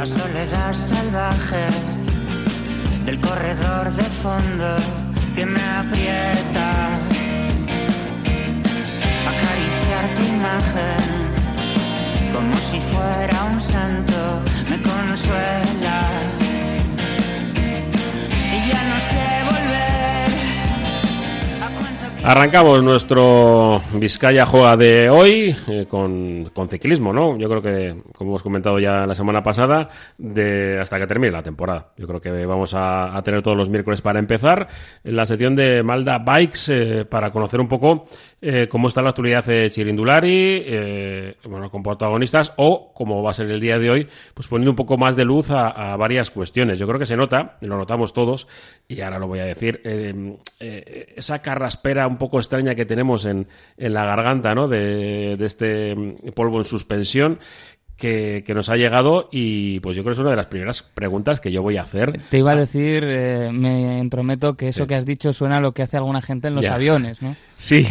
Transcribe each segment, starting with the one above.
La soledad salvaje del corredor de fondo que me aprieta. Acariciar tu imagen como si fuera un santo me consuela. Arrancamos nuestro Vizcaya Juega de hoy eh, con, con ciclismo, ¿no? Yo creo que, como hemos comentado ya la semana pasada, de hasta que termine la temporada. Yo creo que vamos a, tener todos los miércoles para empezar la sección de Malda Bikes eh, para conocer un poco eh, cómo está la actualidad de Chirindulari, eh, bueno, con protagonistas o, como va a ser el día de hoy, pues poniendo un poco más de luz a, a varias cuestiones. Yo creo que se nota, lo notamos todos, y ahora lo voy a decir, esa carraspera un poco extraña que tenemos en, en la garganta, ¿no? De, de este mm, polvo en suspensión. Que, que nos ha llegado y pues yo creo que es una de las primeras preguntas que yo voy a hacer. Te iba a decir, eh, me entrometo, que eso Sí. que has dicho suena a lo que hace alguna gente en los aviones, ¿no? Sí,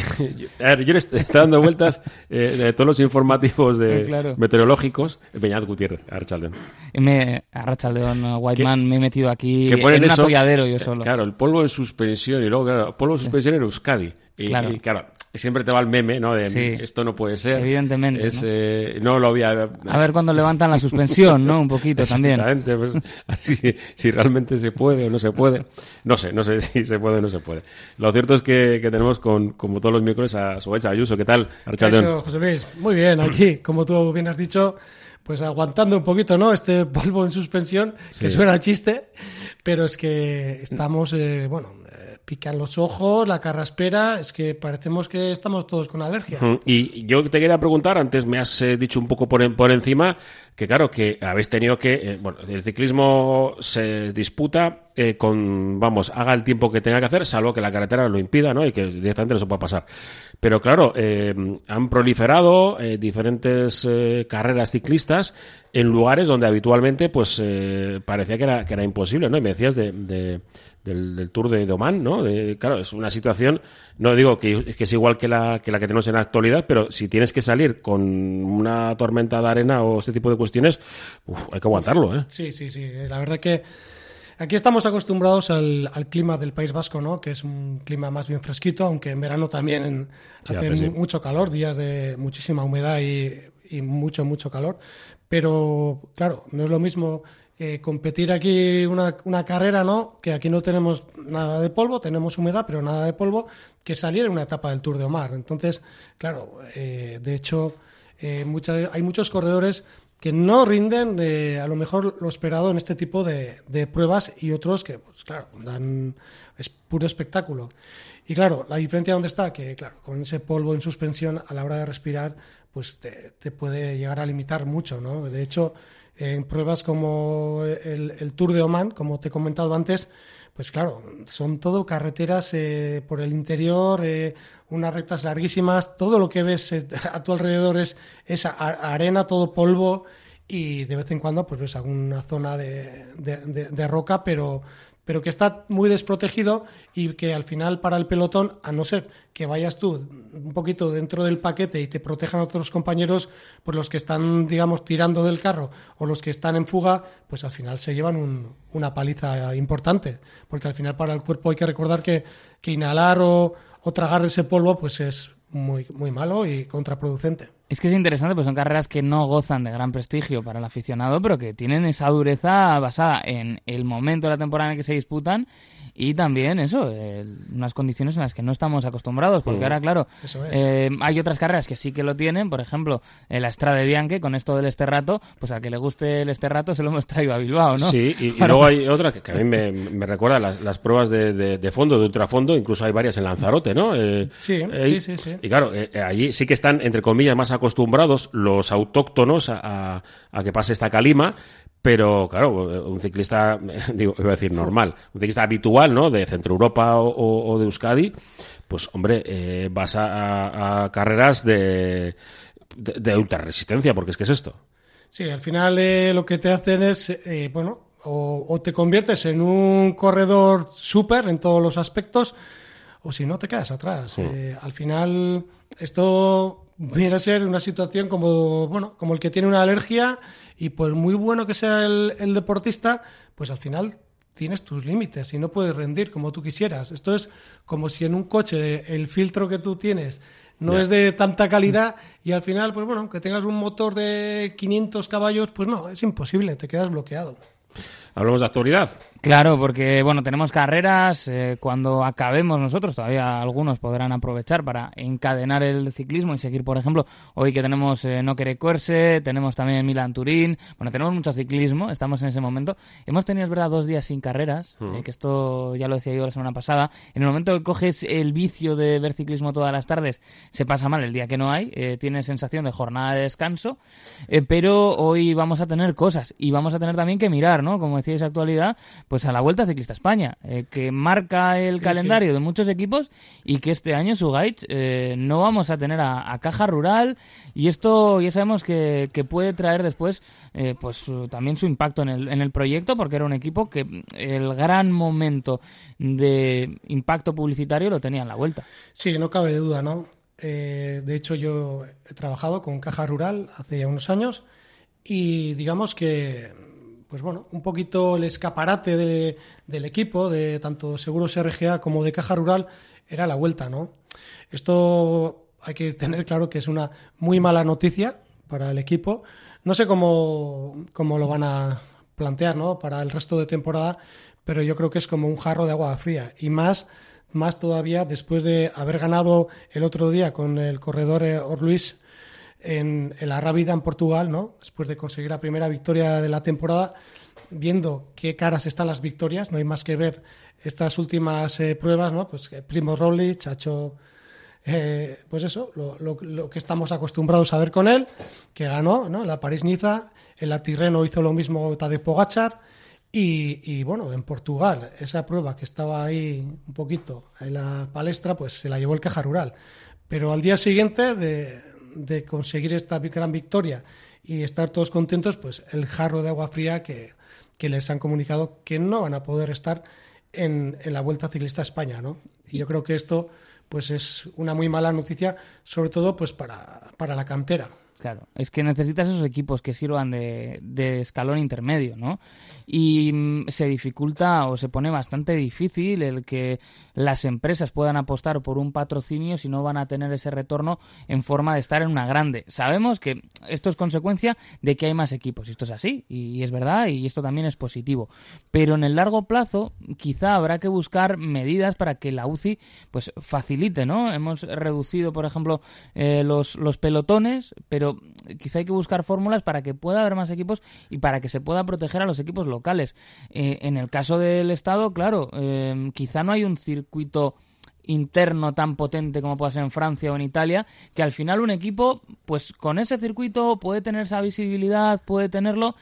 a ver, yo le estoy dando vueltas eh, de todos los informativos de Eh, claro. meteorológicos. Beñat Gutiérrez, Archaldeón. Y me, arracha León Whiteman, me he metido aquí en un atolladero yo eh, solo. Claro, el polvo en suspensión y luego, claro, polvo en suspensión en Euskadi. Y Claro. y, claro, siempre te va el meme, ¿no? De Sí. esto no puede ser. Evidentemente, Es, ¿no? eh, no lo había. A ver cuando levantan la suspensión, ¿no? Un poquito también. Exactamente, pues, así, si realmente se puede o no se puede. No sé, no sé si se puede o no se puede. Lo cierto es que, que tenemos, con, como todos los miércoles, a Sobecha Ayuso. ¿Qué tal, Archaldeón? José Luis, muy bien, aquí, como tú bien has dicho, pues aguantando un poquito, ¿no? Este polvo en suspensión, que Sí. suena chiste, pero es que estamos, eh, bueno, eh, pican los ojos, la carraspera, es que parecemos que estamos todos con alergia. Y yo te quería preguntar, antes me has eh, dicho un poco por, por encima, que claro, que habéis tenido que, eh, bueno, el ciclismo se disputa eh, con, vamos, haga el tiempo que tenga que hacer, salvo que la carretera lo impida, ¿no? Y que directamente no se pueda pasar. Pero claro, eh, han proliferado diferentes carreras ciclistas en lugares donde habitualmente, pues, parecía que era, que era imposible, ¿no? Y me decías de, de- del, Tour de Oman, ¿no? Claro, es una situación, no digo que, que es igual que la, que la que tenemos en la actualidad, pero si tienes que salir con una tormenta de arena o este tipo de cuestiones, uf, hay que aguantarlo, ¿eh? Sí, sí, sí. La verdad que aquí estamos acostumbrados al, al clima del País Vasco, ¿no? Que es un clima más bien fresquito, aunque en verano también Sí, hace, sí. mucho calor, días de muchísima humedad y, y mucho, mucho calor. Pero, claro, no es lo mismo eh, competir aquí una, una carrera, ¿no? Que aquí no tenemos nada de polvo, tenemos humedad, pero nada de polvo, que salir en una etapa del Tour de Omar. Entonces, claro, eh, de hecho, eh, hay muchos corredores que no rinden eh, a lo mejor lo esperado en este tipo de, de pruebas y otros que, pues claro, dan es puro espectáculo. Y claro, la diferencia dónde está, que claro, con ese polvo en suspensión a la hora de respirar, pues te, te puede llegar a limitar mucho, ¿no? De hecho, en pruebas como el, el Tour de Oman, como te he comentado antes, pues claro, son todo carreteras eh, por el interior, eh, unas rectas larguísimas, todo lo que ves eh, a tu alrededor es, es arena, todo polvo y de vez en cuando pues ves alguna zona de- de roca, pero, pero que está muy desprotegido y que al final para el pelotón, a no ser que vayas tú un poquito dentro del paquete y te protejan otros compañeros, pues los que están, digamos, tirando del carro o los que están en fuga, pues al final se llevan un- una paliza importante, porque al final para el cuerpo hay que recordar que, que inhalar o, o tragar ese polvo pues es muy, muy malo y contraproducente. Es que es interesante, pues son carreras que no gozan de gran prestigio para el aficionado, pero que tienen esa dureza basada en el momento de la temporada en el que se disputan y también eso, eh, unas condiciones en las que no estamos acostumbrados, porque ahora, claro, Eso es. eh, hay otras carreras que sí que lo tienen, por ejemplo, eh, la Estrada de Bianche, con esto del Esterrato, pues a que le guste el Esterrato se lo hemos traído a Bilbao, ¿no? Sí, y, luego hay otra que, que a mí me, me recuerda las, las pruebas de, de- de fondo, de ultrafondo, incluso hay varias en Lanzarote, ¿no? Eh, Sí, eh, sí, sí, sí. Y claro, allí sí que están, entre comillas, más acostumbrados los autóctonos a, a- a que pase esta calima, pero claro, un ciclista, digo, iba a decir normal, un ciclista habitual, ¿no? De Centro Europa o, o- o de Euskadi, pues hombre, eh, vas a, carreras de, de, de ultra resistencia, porque es que es esto. Sí, al final eh, lo que te hacen es, eh, bueno, o, o te conviertes en un corredor súper en todos los aspectos, o si no te quedas atrás. Eh, al final esto viene a ser una situación como, bueno, como el que tiene una alergia Y por muy bueno que sea el, el deportista, pues al final tienes tus límites y no puedes rendir como tú quisieras. Esto es como si en un coche el filtro que tú tienes no es de tanta calidad y al final, pues bueno, que tengas un motor de 500 caballos, pues no, es imposible, te quedas bloqueado. Hablamos de actualidad. Claro, porque bueno, tenemos carreras. eh, cuando acabemos nosotros, todavía algunos podrán aprovechar para encadenar el ciclismo y seguir, por ejemplo, hoy que tenemos eh, No Quere Corse, tenemos también Milan Turín. Bueno, tenemos mucho ciclismo, estamos en ese momento. Hemos tenido, es verdad, dos días sin carreras, eh, que esto ya lo decía yo la semana pasada. En el momento que coges el vicio de ver ciclismo todas las tardes, se pasa mal el día que no hay. tienes sensación de jornada de descanso. pero hoy vamos a tener cosas y vamos a tener también que mirar, ¿no? Como decíais, actualidad, pues a la Vuelta Ciclista España, eh, que marca el Sí, calendario de muchos equipos y que este año, Sugaich, eh, no vamos a tener a, a Caja Rural y esto ya sabemos que, que puede traer después eh, pues su- también su impacto en el, en el proyecto porque era un equipo que el gran momento de impacto publicitario lo tenía en la Vuelta. Sí, no cabe duda, ¿no? Eh, de hecho, yo he trabajado con Caja Rural hace ya unos años y digamos que, pues bueno, un poquito el escaparate de- del equipo, de tanto Seguros RGA como de Caja Rural, era la vuelta, ¿no? Esto hay que tener claro que es una muy mala noticia para el equipo. No sé cómo, cómo lo van a plantear, ¿no? Para el resto de temporada, pero yo creo que es como un jarro de agua fría y más más todavía después de haber ganado el otro día con el corredor eh, Orluis en, la Rábida en Portugal, ¿no? Después de conseguir la primera victoria de la temporada, viendo qué caras están las victorias, no hay más que ver estas últimas eh, pruebas, ¿no? Pues que Primo Roglic ha hecho eh, pues eso, lo, que estamos acostumbrados a ver con él, que ganó ¿no? la París-Niza, en la Tirreno hizo lo mismo Tadej Pogachar, y, y, bueno, en Portugal, esa prueba que estaba ahí un poquito en la palestra, pues se la llevó el Caja Rural. Pero al día siguiente de, de conseguir esta gran victoria y estar todos contentos, pues el jarro de agua fría que, que les han comunicado que no van a poder estar en, en la Vuelta Ciclista a España, ¿no? Y yo creo que esto pues es una muy mala noticia, sobre todo pues para, para la cantera. Claro, es que necesitas esos equipos que sirvan de, de escalón intermedio, ¿no? Y mm, se dificulta o se pone bastante difícil el que las empresas puedan apostar por un patrocinio si no van a tener ese retorno en forma de estar en una grande. Sabemos que esto es consecuencia de que hay más equipos, y esto es así, y es verdad, y esto también es positivo. Pero en el largo plazo, quizá habrá que buscar medidas para que la UCI pues facilite, ¿no? Hemos reducido, por ejemplo, eh, los, los pelotones, pero quizá hay que buscar fórmulas para que pueda haber más equipos y para que se pueda proteger a los equipos locales. Eh, en el caso del Estado, claro, eh, quizá no hay un circuito interno tan potente como puede ser en Francia o en Italia, que al final un equipo, pues con ese circuito puede tener esa visibilidad, puede tenerlo,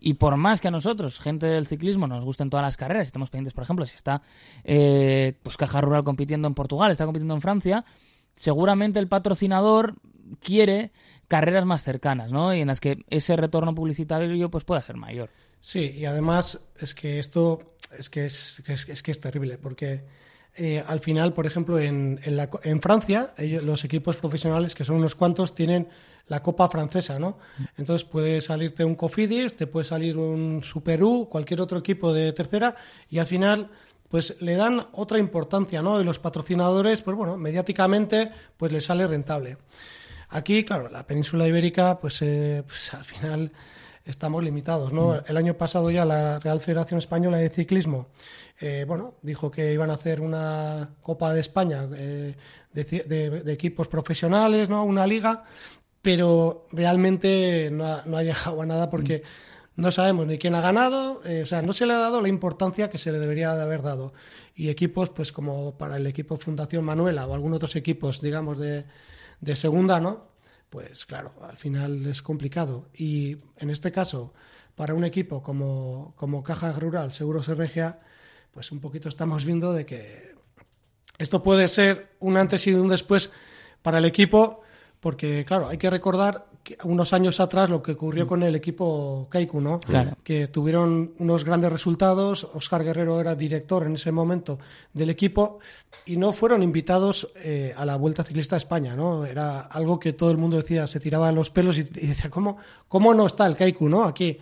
y por más que a nosotros, gente del ciclismo, nos gusten todas las carreras, estamos pendientes, por ejemplo, si está eh, pues Caja Rural compitiendo en Portugal, está compitiendo en Francia, seguramente el patrocinador quiere carreras más cercanas, ¿no? Y en las que ese retorno publicitario pues pueda ser mayor. Sí, y además es que esto es que es, es, es que es terrible, porque eh, al final, por ejemplo, en, en, la en Francia, ellos- los equipos profesionales, que son unos cuantos, tienen la Copa Francesa, ¿no? Entonces puede salirte un Cofidis, te puede salir un Super cualquier otro equipo de tercera, y al final pues le dan otra importancia, ¿no? Y los patrocinadores, pues bueno, mediáticamente, pues les sale rentable. Aquí, claro, la península ibérica, pues, eh, pues al final estamos limitados, ¿no? El año pasado ya la Real Federación Española de Ciclismo, eh, bueno, dijo que iban a hacer una Copa de España eh, de, de- de equipos profesionales, ¿no? Una liga, pero realmente no ha, no ha llegado a nada porque no sabemos ni quién ha ganado, eh, o sea, no se le ha dado la importancia que se le debería de haber dado. Y equipos, pues como para el equipo Fundación Manuela o algunos otros equipos, digamos, de, de segunda, ¿no? Pues claro, al final es complicado. Y en este caso, para un equipo como, como Caja Rural, Seguros RGA, pues un poquito estamos viendo de que esto puede ser un antes y un después para el equipo, porque claro, hay que recordar unos años atrás lo que ocurrió con el equipo Kaiku, ¿no? Claro. Que tuvieron unos grandes resultados. Oscar Guerrero era director en ese momento del equipo y no fueron invitados eh, a la Vuelta Ciclista a España, ¿no? Era algo que todo el mundo decía, se tiraba los pelos y, y decía, ¿cómo, ¿cómo no está el Kaiku, ¿no? Aquí.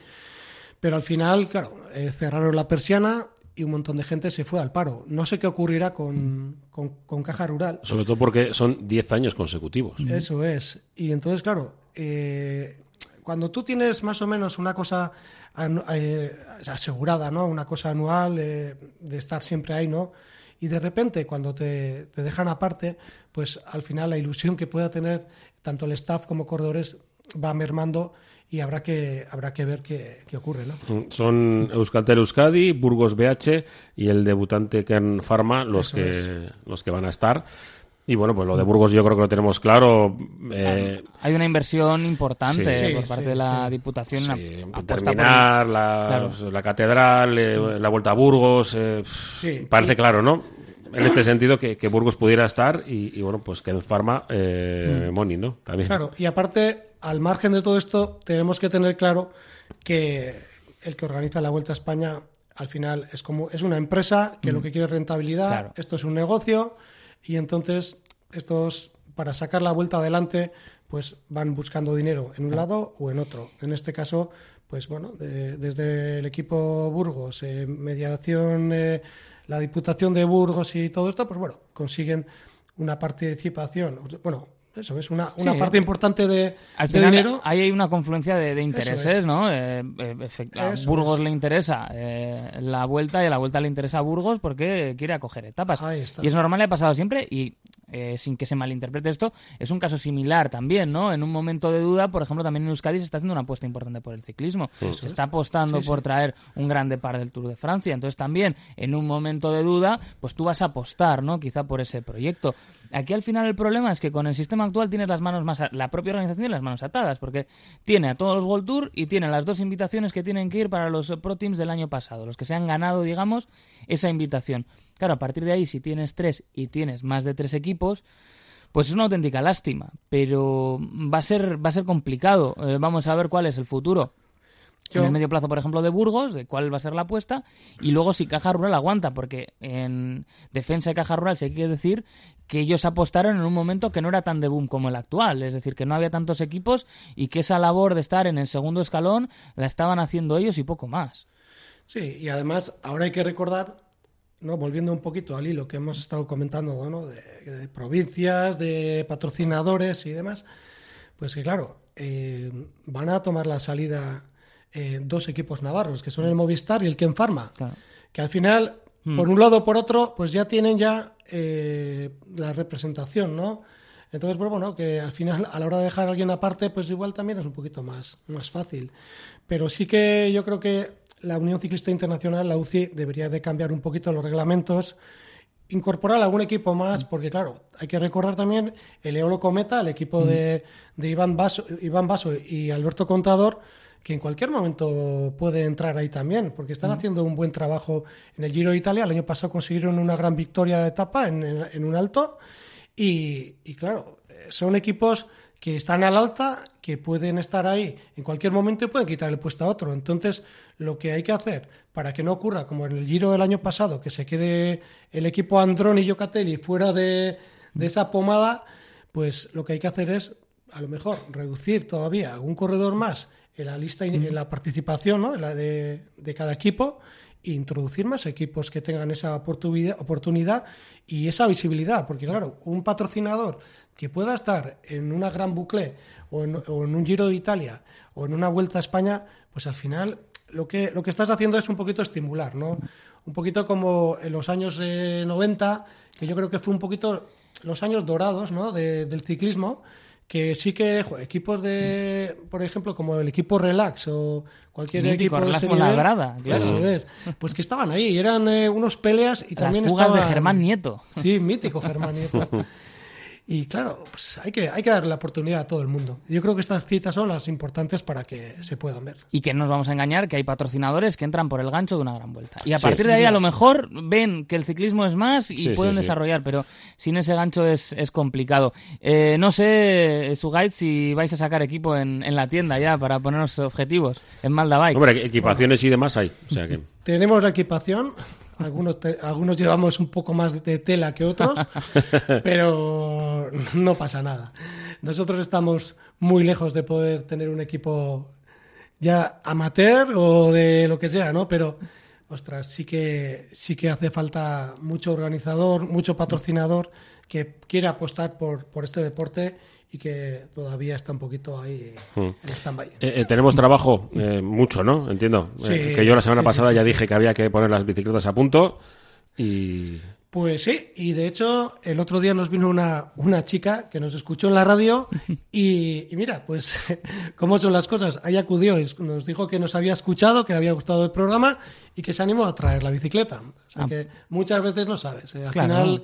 Pero al final, claro, eh, cerraron la persiana y un montón de gente se fue al paro. No sé qué ocurrirá con, con, con Caja Rural. Sobre todo porque son 10 años consecutivos. Eso es. Y entonces, claro, eh, cuando tú tienes más o menos una cosa eh, asegurada, ¿no? Una cosa anual eh, de estar siempre ahí, ¿no? Y de repente, cuando te, te dejan aparte, pues al final la ilusión que pueda tener tanto el staff como corredores va mermando y habrá que, habrá que ver qué, qué ocurre, ¿no? Son Euskaltel Euskadi, Burgos BH y el debutante Kern Pharma los Eso que, los que van a estar. Y bueno, pues lo de Burgos yo creo que lo tenemos claro. Eh, Hay una inversión importante Sí, por sí, parte sí, de la sí. Diputación. sí, una por- terminar la, Claro. la catedral, eh, la vuelta a Burgos. eh, Sí. parece Y- claro, ¿no? En este sentido, que, que Burgos pudiera estar y, y bueno, pues Kern Pharma, eh, Moni, ¿no? También. Claro, y aparte, al margen de todo esto, tenemos que tener claro que el que organiza la Vuelta a España al final es como es una empresa que lo que quiere es rentabilidad, Claro. esto es un negocio y entonces estos para sacar la vuelta adelante pues van buscando dinero en un lado o en otro. En este caso, pues bueno, de- desde el equipo Burgos, eh, mediación, eh, la Diputación de Burgos y todo esto, pues bueno, consiguen una participación, bueno, eso es una, una Sí. parte importante de, Al de final dinero. ahí hay una confluencia de, de intereses, es. ¿no? Eh, eh, a Burgos es. le interesa eh, la vuelta y a la vuelta le interesa a Burgos porque quiere acoger etapas. Ahí está. Y es normal, le ha pasado siempre y eh, sin que se malinterprete esto, es un caso similar también, ¿no? En un momento de duda, por ejemplo, también en Euskadi se está haciendo una apuesta importante por el ciclismo. se está apostando por traer un grande par del Tour de Francia. Entonces también, en un momento de duda, pues tú vas a apostar, ¿no? Quizá por ese proyecto. Aquí al final el problema es que con el sistema actual tienes las manos más... a- la propia organización tiene las manos atadas, porque tiene a todos los World Tour y tiene las dos invitaciones que tienen que ir para los Pro Teams del año pasado, los que se han ganado, digamos, esa invitación. Claro, a partir de ahí, si tienes tres y tienes más de tres equipos, pues es una auténtica lástima, pero va a ser, va a ser complicado. Eh, vamos a ver cuál es el futuro. Yo- En el medio plazo, por ejemplo, de Burgos, de cuál va a ser la apuesta, y luego si Caja Rural aguanta, porque en defensa de Caja Rural se quiere decir que ellos apostaron en un momento que no era tan de boom como el actual, es decir, que no había tantos equipos y que esa labor de estar en el segundo escalón la estaban haciendo ellos y poco más. Sí, y además ahora hay que recordar, ¿no? volviendo un poquito al hilo que hemos estado comentando, ¿no? de, de provincias, de patrocinadores y demás, pues que claro, eh, van a tomar la salida eh, dos equipos navarros, que son el Movistar y el Ken Pharma, Claro. que al final, por un lado o por otro, pues ya tienen ya eh, la representación, ¿no? Entonces, pues bueno, que al final, a la hora de dejar a alguien aparte, pues igual también es un poquito más, más fácil. Pero sí que yo creo que la Unión Ciclista Internacional, la UCI, debería de cambiar un poquito los reglamentos, incorporar algún equipo más, porque claro, hay que recordar también el Eolo Cometa, el equipo de, de Iván, Baso, Iván Baso y Alberto Contador, que en cualquier momento puede entrar ahí también, porque están haciendo un buen trabajo en el Giro de Italia. El año pasado consiguieron una gran victoria de etapa en, en- en un alto. Y, y claro, eh, son equipos que están al alta, que pueden estar ahí en cualquier momento y pueden quitar el puesto a otro. Entonces, lo que hay que hacer para que no ocurra como en el Giro del año pasado, que se quede el equipo Andrón y Yocatelli fuera de, de esa pomada, pues lo que hay que hacer es, a lo mejor, reducir todavía algún corredor más en la lista, en la participación ¿no? en la de, de cada equipo e introducir más equipos que tengan esa oportunidad, oportunidad y esa visibilidad, porque claro, un patrocinador que pueda estar en una gran bucle o en, o en un Giro de Italia o en una Vuelta a España, pues al final lo que, lo que estás haciendo es un poquito estimular, ¿no? Un poquito como en los años eh, 90, que yo creo que fue un poquito los años dorados ¿no? de- del ciclismo, que sí que jo, equipos de, por ejemplo, como el equipo Relax o cualquier Mítico, equipo de ese con la nivel, grada, claro. pues que estaban ahí, eran eh, unos peleas y Las también fugas de estaban- Germán Nieto. Sí, mítico Germán Nieto. Y claro, pues hay que, hay que darle la oportunidad a todo el mundo. Yo creo que estas citas son las importantes para que se puedan ver. Y que no nos vamos a engañar, que hay patrocinadores que entran por el gancho de una gran vuelta. Y a Sí. partir de ahí a lo mejor ven que el ciclismo es más y Sí, pueden sí, sí. desarrollar, pero sin ese gancho es, es complicado. Eh, no sé, Sugait, si vais a sacar equipo en, en la tienda ya para ponernos objetivos en Malda Bikes. Hombre, equipaciones y demás hay. O sea que. Tenemos la equipación, algunos, te- algunos llevamos un poco más de tela que otros, pero no pasa nada. Nosotros estamos muy lejos de poder tener un equipo ya amateur o de lo que sea, ¿no? Pero, ostras, sí que, sí que hace falta mucho organizador, mucho patrocinador que quiera apostar por, por este deporte y que todavía está un poquito ahí en stand-by. Eh, eh, tenemos trabajo, eh, mucho, ¿no? Entiendo. Sí, Eh, que yo la semana sí, sí, pasada sí, ya sí. dije que había que poner las bicicletas a punto y. Pues sí, y de hecho el otro día nos vino una, una chica que nos escuchó en la radio y, y mira, pues cómo son las cosas. Ahí acudió y nos dijo que nos había escuchado, que le había gustado el programa y que se animó a traer la bicicleta. O sea Ah. que muchas veces no sabes. eh, Al Claro. final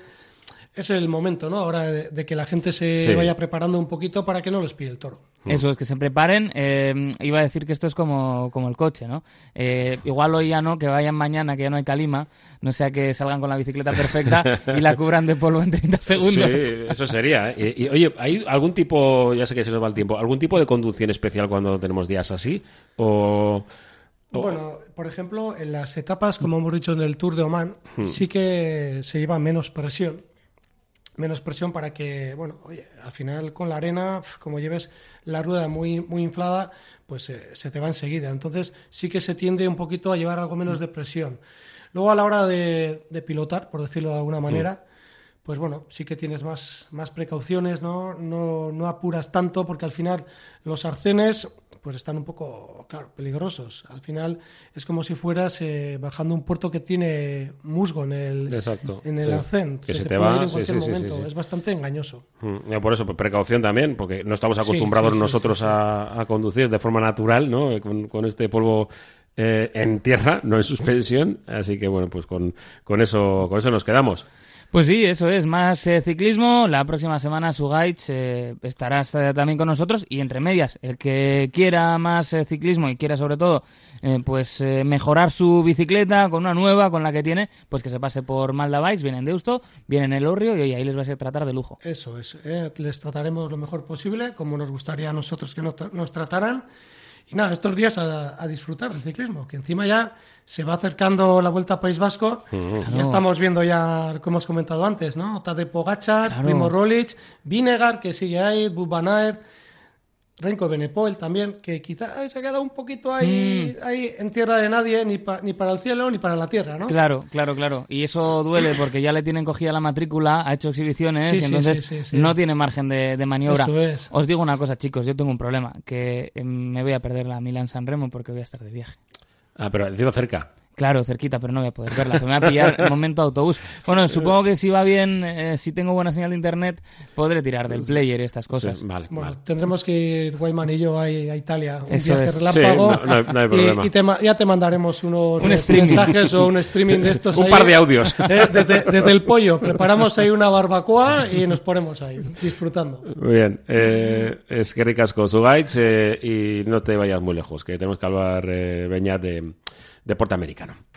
es el momento, ¿no? Ahora de, de que la gente se Sí. vaya preparando un poquito para que no les pille el toro. Eso es, que se preparen. Eh, iba a decir que esto es como, como el coche, ¿no? Eh, igual hoy ya no, que vayan mañana, que ya no hay calima, no sea que salgan con la bicicleta perfecta y la cubran de polvo en 30 segundos. Sí, eso sería. ¿eh? Y, y, oye, ¿hay algún tipo, ya sé que se nos va el tiempo, algún tipo de conducción especial cuando tenemos días así? ¿O.? o- Bueno, por ejemplo, en las etapas, como hemos dicho en el Tour de Oman, sí que se lleva menos presión. Menos presión para que, bueno, oye, al final con la arena, como lleves la rueda muy, muy inflada, pues eh, se te va enseguida. Entonces sí que se tiende un poquito a llevar algo menos de presión. Luego a la hora de, de pilotar, por decirlo de alguna manera, pues bueno, sí que tienes más, más precauciones, ¿no? No, no apuras tanto porque al final los arcenes pues están un poco, claro, peligrosos. Al final es como si fueras eh, bajando un puerto que tiene musgo en el, Exacto, en el sí. arcén. Que se, se te, va, ir en cualquier sí, sí, momento. Es bastante engañoso. Mm, por eso, pues, precaución también, porque no estamos acostumbrados nosotros. A, a conducir de forma natural, ¿no? Con, con este polvo eh, en tierra, no en suspensión. Así que bueno, pues con, con eso, con eso nos quedamos. Pues sí, eso es, más eh, ciclismo. La próxima semana Sugaich eh, estarás eh, también con nosotros y entre medias, el que quiera más eh, ciclismo y quiera sobre todo eh, pues mejorar su bicicleta con una nueva, con la que tiene, pues que se pase por Malda Bikes, vienen de Deusto, vienen el Orrio y oye, ahí les vais a tratar de lujo. Eso es. Les trataremos lo mejor posible, como nos gustaría a nosotros que nos, tra- nos trataran. Y nada, estos días a, a disfrutar del ciclismo, que encima ya se va acercando la Vuelta a País Vasco. Ya estamos viendo ya, como hemos comentado antes, ¿no? Tadej Pogacar, Claro. Primo Roglic, Vinegar, que sigue ahí, Aert, Renko Benepoel también, que quizá se ha quedado un poquito ahí, ahí en tierra de nadie, ni, pa- ni para el cielo ni para la tierra, ¿no? Claro, claro, claro. Y eso duele porque ya le tienen cogida la matrícula, ha hecho exhibiciones Sí, y sí, entonces sí, sí, sí. no tiene margen de, de maniobra. Eso es. Os digo una cosa, chicos, yo tengo un problema, que eh, me voy a perder la Milan San Remo porque voy a estar de viaje. Ah, pero encima cerca. Claro, cerquita, pero no voy a poder verla. Se me va a pillar el momento autobús. Bueno, supongo que si va bien, eh, si tengo buena señal de internet, podré tirar del player y estas cosas. Sí, vale, Bueno, vale. tendremos que ir Guayman y yo ahí a Italia, un Eso viaje es. relámpago. Sí, no- no hay- no hay y- problema. Y, te ya te mandaremos unos Un mensajes o un streaming de estos. Un ahí. par de audios. Eh, desde, desde el pollo, preparamos ahí una barbacoa y nos ponemos ahí, disfrutando. Muy bien. Eh, es que ricasco Sugaich eh, y no te vayas muy lejos, que tenemos que hablar, eh, Beñat, de deporte americano.